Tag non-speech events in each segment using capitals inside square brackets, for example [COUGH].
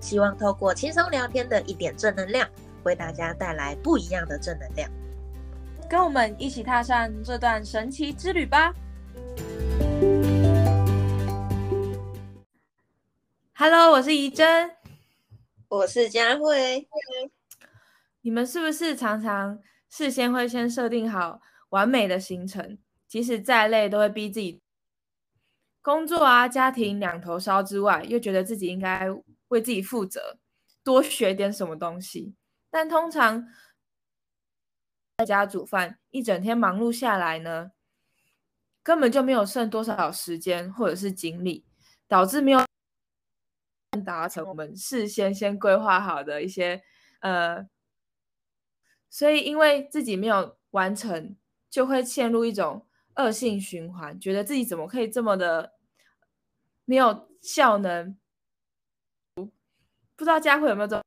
希望透过轻松聊天的一点正能量，为大家带来不一样的正能量。跟我们一起踏上这段神奇之旅吧！Hello，我是怡珍，我是佳慧。你们是不是常常事先会先设定好完美的行程，即使再累都会逼自己工作啊、家庭两头烧之外，又觉得自己应该为自己负责，多学点什么东西？但通常。在家煮饭，一整天忙碌下来呢，根本就没有剩多少时间或者是精力，导致没有达成我们事先先规划好的一些呃，所以因为自己没有完成，就会陷入一种恶性循环，觉得自己怎么可以这么的没有效能？不知道佳慧有没有这种？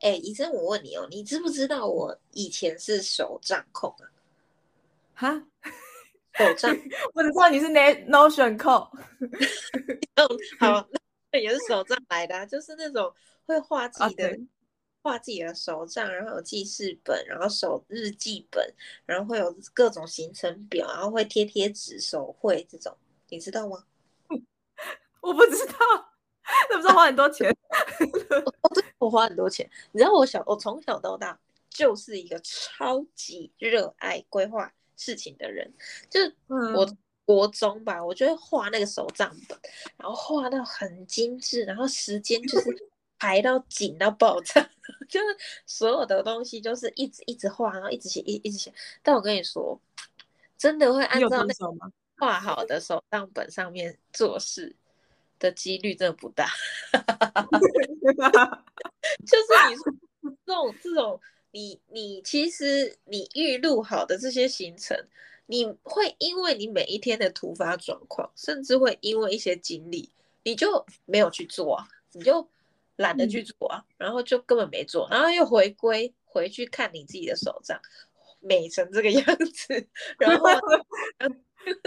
哎，医生，我问你哦，你知不知道我以前是手账控啊？哈，手账，[LAUGHS] 我只知道你是 Notion 控。[LAUGHS] 好，那也是手账来的，就是那种会画自己的、画自己的手账，然后有记事本，然后手日记本，然后会有各种行程表，然后会贴贴纸、手绘这种，你知道吗？[LAUGHS] 我不知道。[LAUGHS] 那不是花很多钱？[LAUGHS] 我花很多钱。你知道我小，我从小到大就是一个超级热爱规划事情的人。就是我国中吧，我就会画那个手账本，然后画到很精致，然后时间就是排到紧到爆炸，[LAUGHS] 就是所有的东西就是一直一直画，然后一直写，一一直写。但我跟你说，真的会按照那画好的手账本上面做事。的几率真的不大 [LAUGHS] [LAUGHS] 就是你说这种这种，你你其实你预录好的这些行程，你会因为你每一天的突发状况，甚至会因为一些经历，你就没有去做啊，你就懒得去做啊，然后就根本没做，然后又回归回去看你自己的手账，美成这个 [LAUGHS] 样子，然后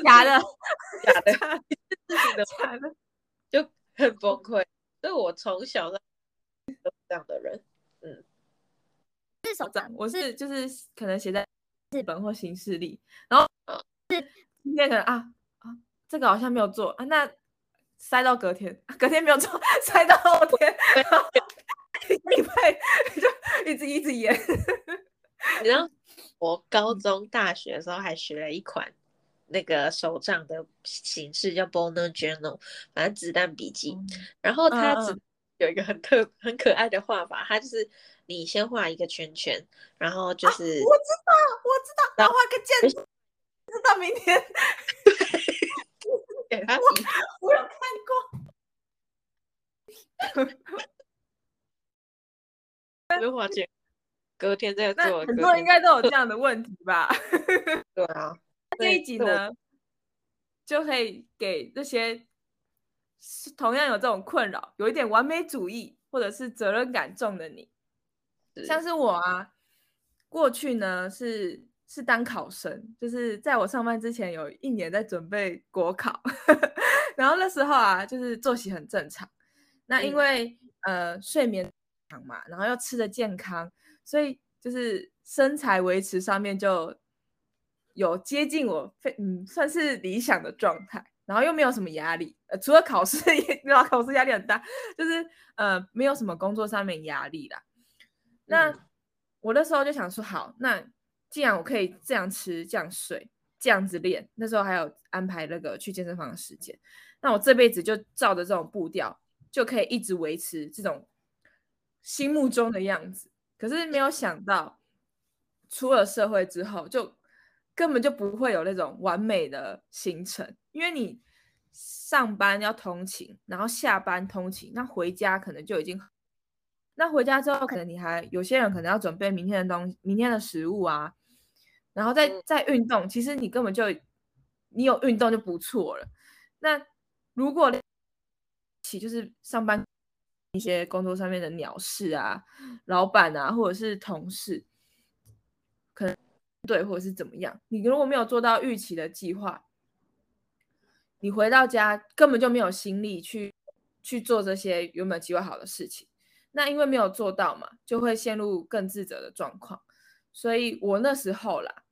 假的假的假的。很崩溃，所以我从小都这样的人，嗯，是手账，我是就是可能写在日本或行事历，然后是今天可能啊啊，这个好像没有做啊，那塞到隔天，隔天没有做，塞到后天，礼拜就一直一直演。你知道我高中、大学的时候还学了一款。那个手账的形式叫 Boner Journal，反正子弹笔记。然后它只 [LAUGHS] 有一个很特很可爱的画法，它就是你先画一个圈圈，然后就是我知道我知道，然后画个箭，直到明天。[LAUGHS] 给他，我有看过。没画箭，隔天再做。很多人应该都有这样的问题吧？[LAUGHS] 对啊。这一集呢，就可以给这些同样有这种困扰、有一点完美主义或者是责任感重的你，像是我啊，过去呢是是当考生，就是在我上班之前有一年在准备国考，[LAUGHS] 然后那时候啊，就是作息很正常，那因为呃睡眠长嘛，然后又吃的健康，所以就是身材维持上面就。有接近我非嗯算是理想的状态，然后又没有什么压力，呃，除了考试，[LAUGHS] 对吧？考试压力很大，就是呃没有什么工作上面压力啦。那我那时候就想说，好，那既然我可以这样吃、这样睡、这样子练，那时候还有安排那个去健身房的时间，那我这辈子就照着这种步调，就可以一直维持这种心目中的样子。可是没有想到，出了社会之后就。根本就不会有那种完美的行程，因为你上班要通勤，然后下班通勤，那回家可能就已经，那回家之后可能你还有些人可能要准备明天的东西明天的食物啊，然后再再运动，其实你根本就你有运动就不错了。那如果起就是上班一些工作上面的鸟事啊，老板啊，或者是同事，可能对或者是怎么样，你如果没有做到预期的计划。你回到家根本就没有心力去去做这些原本计划好的事情，那因为没有做到嘛，就会陷入更自责的状况。所以我那时候啦，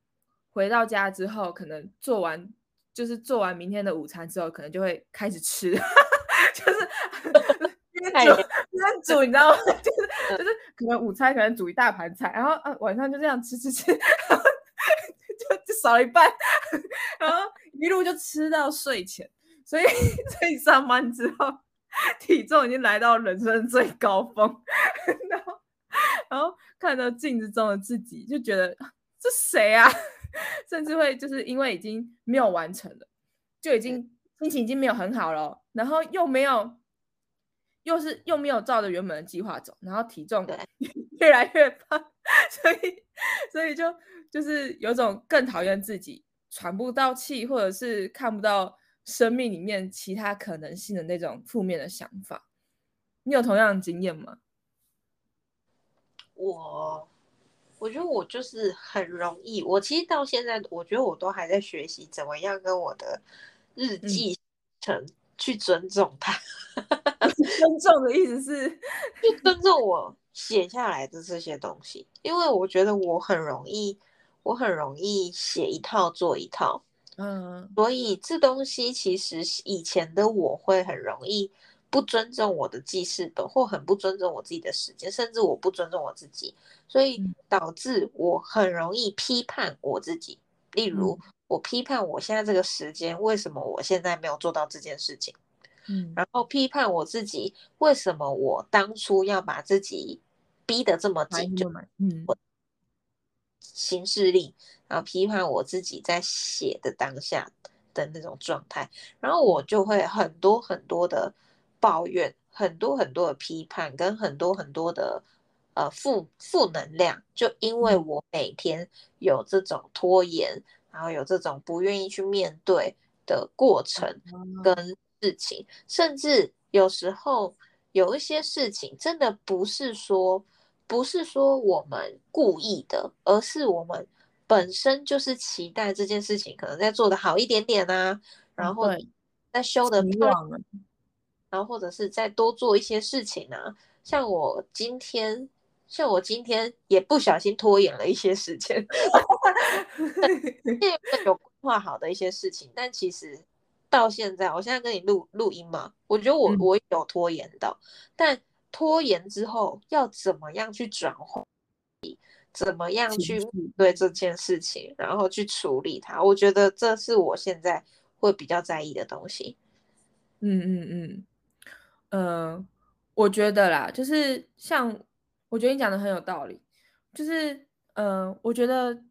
回到家之后，可能做完就是做完明天的午餐之后，可能就会开始吃，[LAUGHS] 就是 [LAUGHS] 边煮边煮，你知道吗？[LAUGHS] 就是就是可能午餐可能煮一大盘菜，然后呃晚上就这样吃吃吃，少一半，然后。一路就吃到睡前，所以所以上班之后体重已经来到人生最高峰，然后然后看到镜子中的自己就觉得这谁啊？[LAUGHS] 甚至会就是因为已经没有完成了，就已经心情已经没有很好了，然后又没有又是又没有照着原本的计划走，然后体重 [LAUGHS] 越来越胖，[LAUGHS] 所以所以就就是有种更讨厌自己。喘不到气，或者是看不到生命里面其他可能性的那种负面的想法，你有同样的经验吗？我，我觉得我就是很容易。我其实到现在，我觉得我都还在学习怎么样跟我的日记成去尊重它。[LAUGHS] 尊重的意思是，[LAUGHS] 就尊重我写下来的这些东西，因为我觉得我很容易。我很容易写一套做一套，嗯，所以这东西其实以前的我会很容易不尊重我的记事本，或很不尊重我自己的时间，甚至我不尊重我自己，所以导致我很容易批判我自己。例如，我批判我现在这个时间为什么我现在没有做到这件事情，嗯，然后批判我自己为什么我当初要把自己逼得这么紧，就嗯。我行事力，然后批判我自己在写的当下的那种状态，然后我就会很多很多的抱怨，很多很多的批判，跟很多很多的呃负负能量，就因为我每天有这种拖延，然后有这种不愿意去面对的过程跟事情，甚至有时候有一些事情真的不是说。不是说我们故意的，而是我们本身就是期待这件事情可能再做的好一点点啊，然后再修的漂亮，然后或者是再多做一些事情啊。像我今天，像我今天也不小心拖延了一些时间，[LAUGHS] 有规划好的一些事情，但其实到现在，我现在跟你录录音嘛，我觉得我我有拖延到，但。拖延之后要怎么样去转化？怎么样去对这件事情，然后去处理它？我觉得这是我现在会比较在意的东西。嗯嗯嗯，呃，我觉得啦，就是像我觉得你讲的很有道理，就是呃，我觉得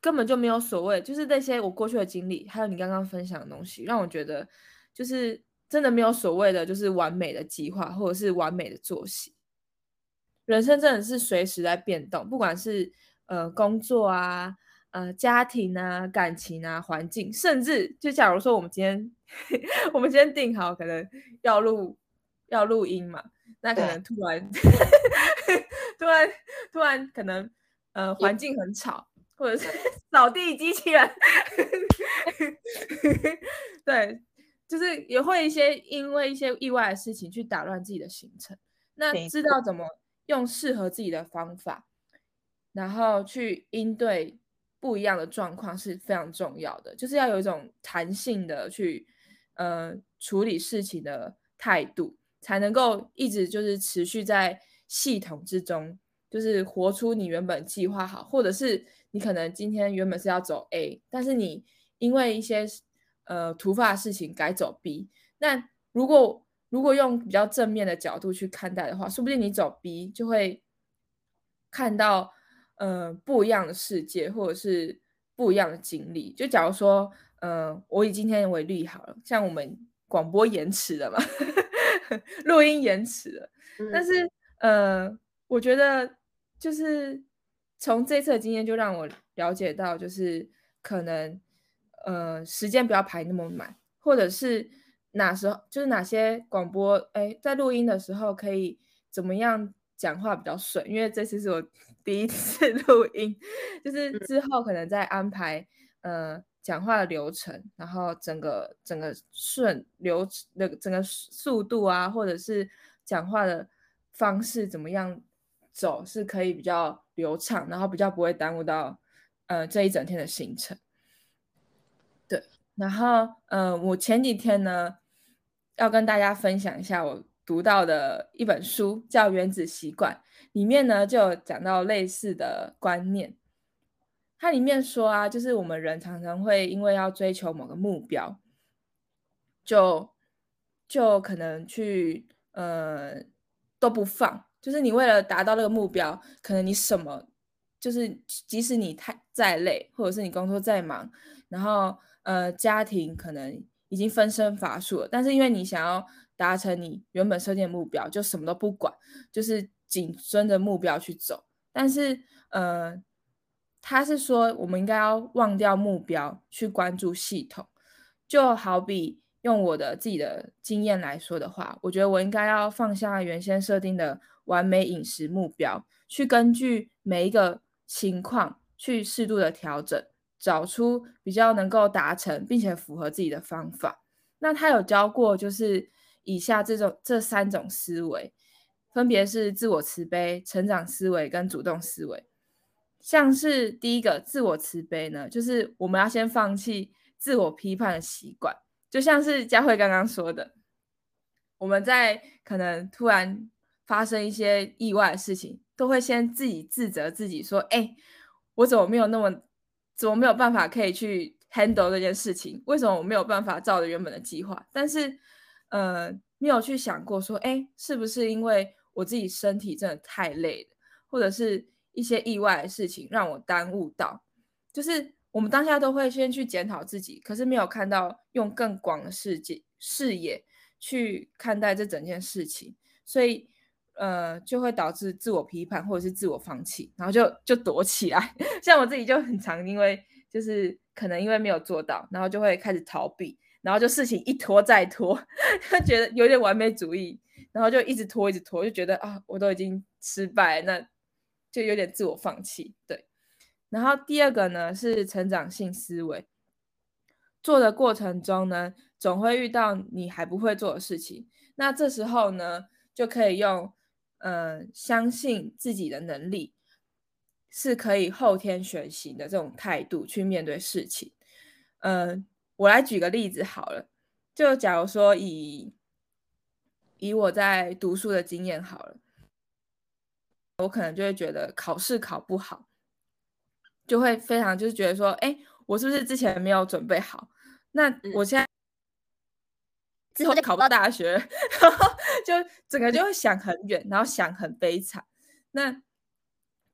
根本就没有所谓，就是那些我过去的经历，还有你刚刚分享的东西，让我觉得就是。真的没有所谓的，就是完美的计划或者是完美的作息。人生真的是随时在变动，不管是呃工作啊、呃家庭啊、感情啊、环境，甚至就假如说我们今天 [LAUGHS] 我们今天定好可能要录要录音嘛，那可能突然 [LAUGHS] 突然突然可能呃环境很吵，或者是 [LAUGHS] 扫地机器人，对。就是也会一些因为一些意外的事情去打乱自己的行程，那知道怎么用适合自己的方法，然后去应对不一样的状况是非常重要的。就是要有一种弹性的去呃处理事情的态度，才能够一直就是持续在系统之中，就是活出你原本计划好，或者是你可能今天原本是要走 A，但是你因为一些。呃，突发的事情改走 B，那如果如果用比较正面的角度去看待的话，说不定你走 B 就会看到呃不一样的世界，或者是不一样的经历。就假如说呃，我以今天为例好了，像我们广播延迟了嘛，[LAUGHS] 录音延迟了，但是呃，我觉得就是从这次的经验就让我了解到，就是可能呃时间不要排那么满，或者是哪时候就是哪些广播哎在录音的时候可以怎么样讲话比较顺，因为这次是我 [LAUGHS] 第一次录音，就是之后可能再安排呃。讲话的流程，然后整个整个顺流那个整个速度啊，或者是讲话的方式怎么样走，是可以比较流畅，然后比较不会耽误到呃这一整天的行程。对，然后呃，我前几天呢要跟大家分享一下我读到的一本书，叫《原子习惯》，里面呢就有讲到类似的观念。它里面说啊，就是我们人常常会因为要追求某个目标，就就可能去呃都不放。就是你为了达到那个目标，可能你什么，就是即使你太再累，或者是你工作再忙，然后呃家庭可能已经分身乏术了，但是因为你想要达成你原本设定的目标，就什么都不管，就是紧遵着目标去走。但是呃。他是说，我们应该要忘掉目标，去关注系统。就好比用我的自己的经验来说的话，我觉得我应该要放下原先设定的完美饮食目标，去根据每一个情况去适度的调整，找出比较能够达成并且符合自己的方法。那他有教过，就是以下这种这三种思维，分别是自我慈悲、成长思维跟主动思维。像是第一个自我慈悲呢，就是我们要先放弃自我批判的习惯，就像是佳慧刚刚说的，我们在可能突然发生一些意外的事情，都会先自己自责自己，说：“哎，我怎么没有那么，怎么没有办法可以去 handle 这件事情？为什么我没有办法照着原本的计划？但是，呃，没有去想过说，哎，是不是因为我自己身体真的太累了，或者是？”一些意外的事情让我耽误到，就是我们当下都会先去检讨自己，可是没有看到用更广的世界视野去看待这整件事情，所以呃就会导致自我批判或者是自我放弃，然后就就躲起来。[LAUGHS] 像我自己就很常因为就是可能因为没有做到，然后就会开始逃避，然后就事情一拖再拖，[LAUGHS] 就觉得有点完美主义，然后就一直拖一直拖，就觉得啊我都已经失败那。就有点自我放弃，对。然后第二个呢是成长性思维，做的过程中呢，总会遇到你还不会做的事情，那这时候呢，就可以用，嗯，相信自己的能力是可以后天学习的这种态度去面对事情。嗯，我来举个例子好了，就假如说以以我在读书的经验好了。我可能就会觉得考试考不好，就会非常就是觉得说，哎，我是不是之前没有准备好？那我现在之后就考不到大学，[LAUGHS] 然后就整个就会想很远，然后想很悲惨。那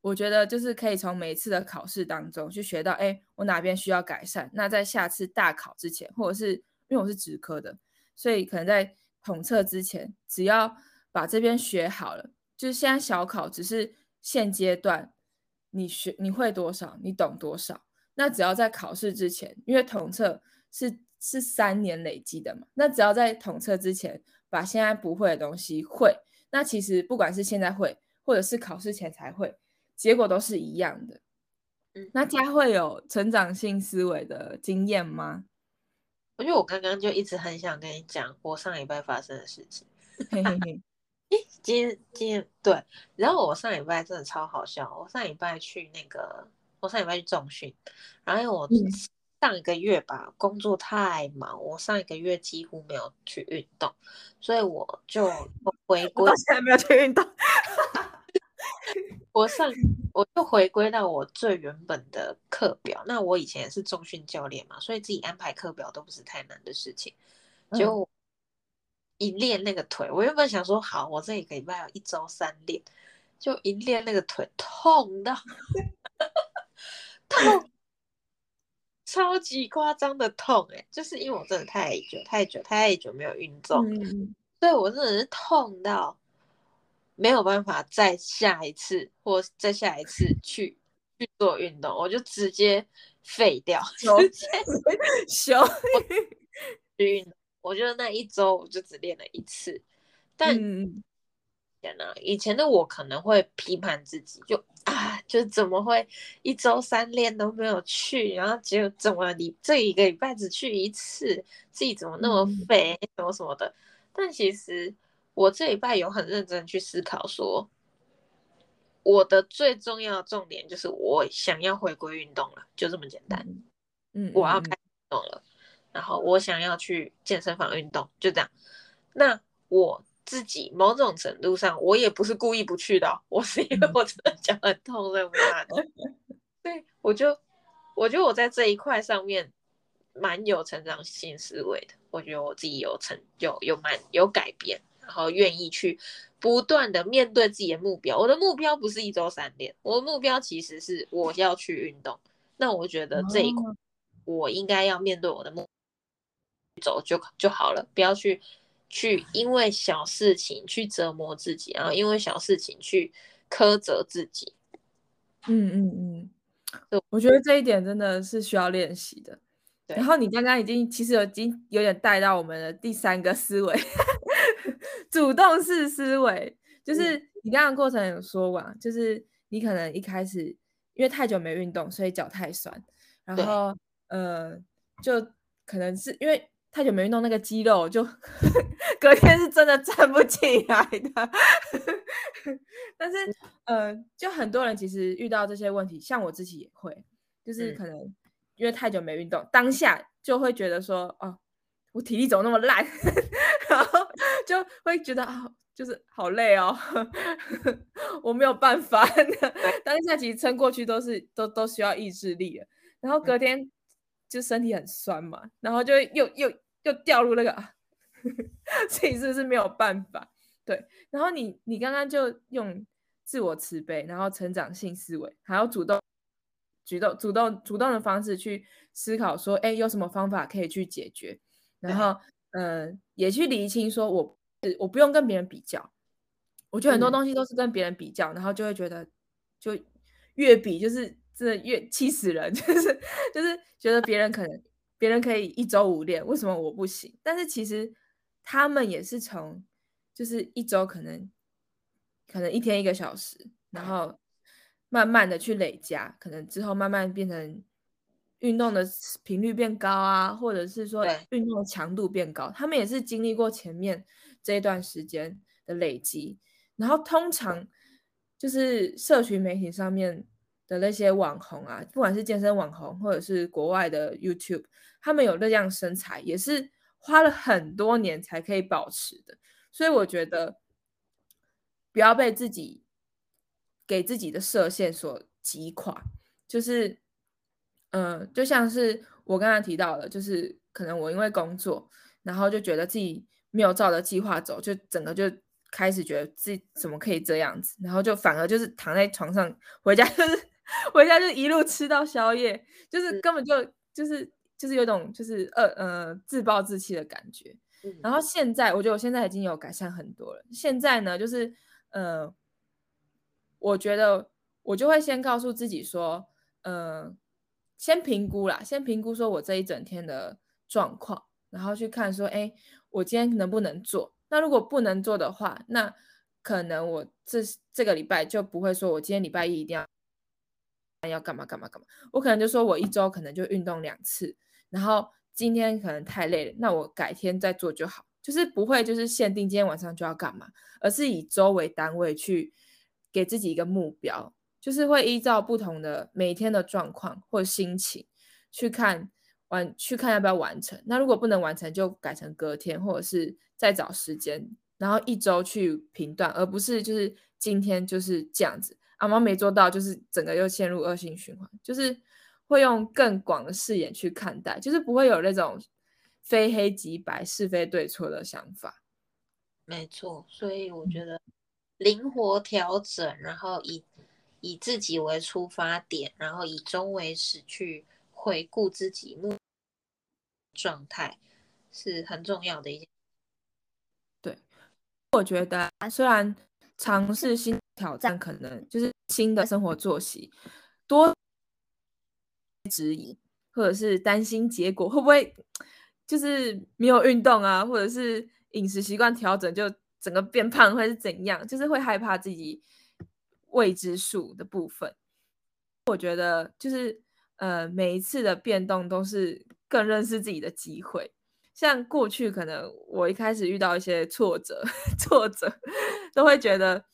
我觉得就是可以从每一次的考试当中去学到，哎，我哪边需要改善？那在下次大考之前，或者是因为我是职科的，所以可能在统测之前，只要把这边学好了。就是现在小考只是现阶段，你学你会多少，你懂多少。那只要在考试之前，因为统测是是三年累积的嘛，那只要在统测之前把现在不会的东西会，那其实不管是现在会，或者是考试前才会，结果都是一样的。嗯，那佳慧有成长性思维的经验吗？因为我刚刚就一直很想跟你讲我上礼拜发生的事情。嘿嘿 [LAUGHS] 今天今天对，然后我上礼拜真的超好笑。我上礼拜去那个，我上礼拜去重训，然后我上一个月吧，工作太忙，我上一个月几乎没有去运动，所以我就 [LAUGHS] 回归，到现在没有去运动。我上我就回归到我最原本的课表。那我以前也是中训教练嘛，所以自己安排课表都不是太难的事情，[LAUGHS] 就。一练那个腿，我原本想说好，我这一个礼拜有一周三练，就一练那个腿痛到 [LAUGHS] 痛，超级夸张的痛哎，就是因为我真的太久太久太久没有运动，所以我真的是痛到没有办法再下一次或再下一次去去做运动，我就直接废掉，[LAUGHS] 直接休运动。我觉得那一周我就只练了一次，但以前的我可能会批判自己，就啊，就怎么会一周三练都没有去，然后结果怎么你这一个礼拜只去一次，自己怎么那么肥，什么什么的。但其实我这礼拜有很认真去思考，说我的最重要的重点就是我想要回归运动了，就这么简单。嗯，我要开运动了，然后我想要去健身房运动，就这样。那我。自己某种程度上，我也不是故意不去的，我是因为我真的脚很痛，所以没办法去。对，我就我觉得我在这一块上面蛮有成长性思维的。我觉得我自己有成有有蛮有改变，然后愿意去不断的面对自己的目标。我的目标不是一周三练，我的目标其实是我要去运动。那我觉得这一块我应该要面对我的目走就就好了，不要去。去因为小事情去折磨自己，然后因为小事情去苛责自己。嗯嗯嗯，我觉得这一点真的是需要练习的。然后你刚刚已经其实已经有点带到我们的第三个思维，[LAUGHS] 主动式思维，就是你刚刚过程有说过，就是你可能一开始因为太久没运动，所以脚太酸，然后呃，就可能是因为。太久没运动，那个肌肉就 [LAUGHS] 隔天是真的站不起来的。[LAUGHS] 但是，呃，就很多人其实遇到这些问题，像我自己也会，就是可能因为太久没运动，当下就会觉得说，哦，我体力怎么那么烂，[LAUGHS] 然后就会觉得啊，就是好累哦，我没有办法。当下其实撑过去都是都都需要意志力的，然后隔天。就身体很酸嘛，然后就又又又掉入那个，[LAUGHS] 自己是不是没有办法？对，然后你你刚刚就用自我慈悲，然后成长性思维，还要主动、主动、主动、主动的方式去思考，说，哎，有什么方法可以去解决？然后，嗯，也去理清，说我我不用跟别人比较，我觉得很多东西都是跟别人比较，然后就会觉得就越比就是。真的越气死人，[LAUGHS] 就是就是觉得别人可能别人可以一周五练，为什么我不行？但是其实他们也是从就是一周可能可能一天一个小时，然后慢慢的去累加，可能之后慢慢变成运动的频率变高啊，或者是说运动的强度变高，他们也是经历过前面这一段时间的累积，然后通常就是社群媒体上面。的那些网红啊，不管是健身网红，或者是国外的 YouTube，他们有那样身材，也是花了很多年才可以保持的。所以我觉得，不要被自己给自己的设限所击垮。就是，嗯，就像是我刚刚提到的，就是可能我因为工作，然后就觉得自己没有照着计划走，就整个就开始觉得自己怎么可以这样子，然后就反而就是躺在床上回家就是。回家就一路吃到宵夜，就是根本就就是就是有种就是呃呃自暴自弃的感觉。然后现在我觉得我现在已经有改善很多了。现在呢，就是呃，我觉得我就会先告诉自己说，呃，先评估啦，先评估说我这一整天的状况，然后去看说，哎，我今天能不能做？那如果不能做的话，那可能我这这个礼拜就不会说我今天礼拜一一定要。要干嘛干嘛干嘛？我可能就说我一周可能就运动两次，然后今天可能太累了，那我改天再做就好。就是不会就是限定今天晚上就要干嘛，而是以周为单位去给自己一个目标，就是会依照不同的每天的状况或心情去看完去看要不要完成。那如果不能完成，就改成隔天或者是再找时间，然后一周去评断，而不是就是今天就是这样子。阿妈没做到，就是整个又陷入恶性循环，就是会用更广的视野去看待，就是不会有那种非黑即白、是非对错的想法。没错，所以我觉得灵活调整，然后以以自己为出发点，然后以终为始去回顾自己目状态是很重要的一件。对，我觉得虽然尝试新挑战，可能就是新的生活作息多质疑，或者是担心结果会不会就是没有运动啊，或者是饮食习惯调整就整个变胖，或是怎样，就是会害怕自己未知数的部分。我觉得就是呃，每一次的变动都是更认识自己的机会。像过去可能我一开始遇到一些挫折，[LAUGHS] 挫折都会觉得，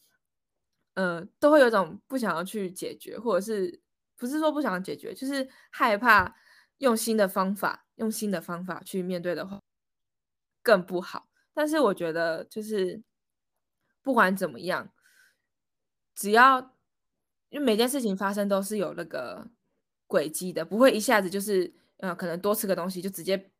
呃，都会有种不想要去解决，或者是不是说不想解决，就是害怕用新的方法，用新的方法去面对的话更不好。但是我觉得就是不管怎么样，只要。因为每件事情发生都是有那个轨迹的，不会一下子就是呃，可能多吃个东西就直接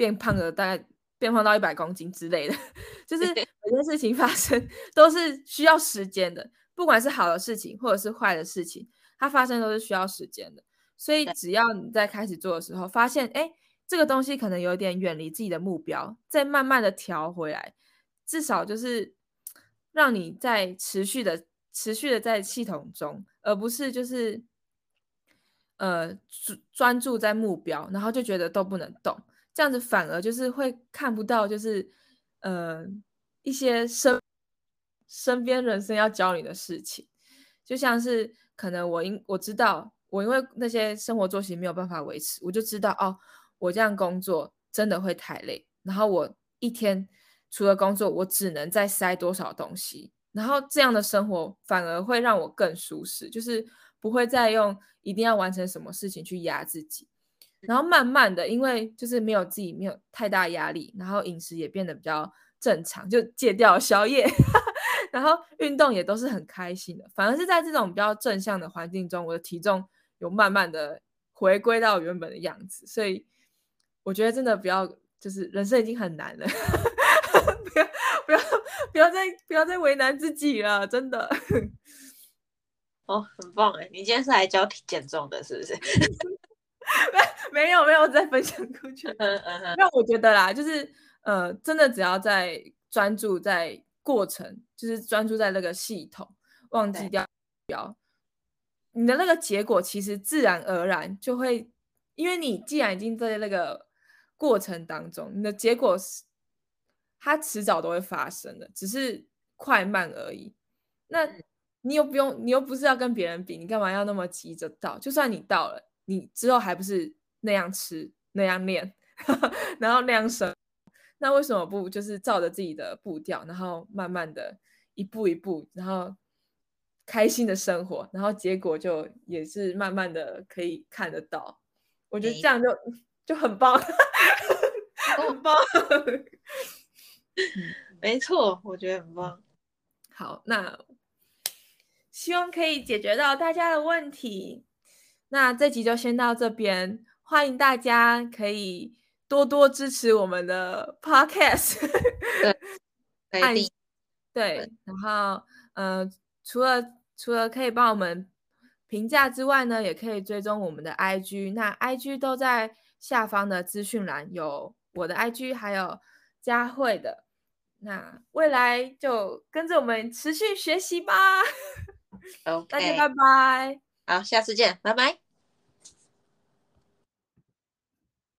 变胖了，大概变胖到一百公斤之类的。[LAUGHS] 就是 [LAUGHS] 每件事情发生都是需要时间的，不管是好的事情或者是坏的事情，它发生都是需要时间的。所以只要你在开始做的时候发现，哎，这个东西可能有点远离自己的目标，再慢慢的调回来，至少就是让你在持续的。持续的在系统中，而不是就是呃专专注在目标，然后就觉得都不能动，这样子反而就是会看不到就是呃一些身身边人生要教你的事情，就像是可能我因我知道我因为那些生活作息没有办法维持，我就知道哦，我这样工作真的会太累，然后我一天除了工作，我只能再塞多少东西。然后这样的生活反而会让我更舒适，就是不会再用一定要完成什么事情去压自己。然后慢慢的，因为就是没有自己没有太大压力，然后饮食也变得比较正常，就戒掉宵夜，[LAUGHS] 然后运动也都是很开心的。反而是在这种比较正向的环境中，我的体重有慢慢的回归到原本的样子。所以我觉得真的不要，就是人生已经很难了。[LAUGHS] 不要不要不要再不要再为难自己了，真的。哦，很棒哎！你今天是来教减重的，是不是？[LAUGHS] 没 [LAUGHS] 没有没有在分享过去。嗯嗯嗯。那我觉得啦，就是呃，真的只要在专注在过程，就是专注在那个系统，忘记掉标，你的那个结果其实自然而然就会，因为你既然已经在那个过程当中，你的结果是。它迟早都会发生的，只是快慢而已。那你又不用，你又不是要跟别人比，你干嘛要那么急着到？就算你到了，你之后还不是那样吃、那样练，[LAUGHS] 然后那样生？那为什么不就是照着自己的步调，然后慢慢的一步一步，然后开心的生活，然后结果就也是慢慢的可以看得到。我觉得这样就就很棒，[LAUGHS] 很棒。没错，我觉得很棒。[LAUGHS] 好，那希望可以解决到大家的问题。那这集就先到这边，欢迎大家可以多多支持我们的 podcast。[LAUGHS] 对，对，然后呃，除了除了可以帮我们评价之外呢，也可以追踪我们的 IG。那 IG 都在下方的资讯栏，有我的 IG，还有佳慧的。那未来就跟着我们持续学习吧。OK，[LAUGHS] 大家拜拜。好，下次见，拜拜。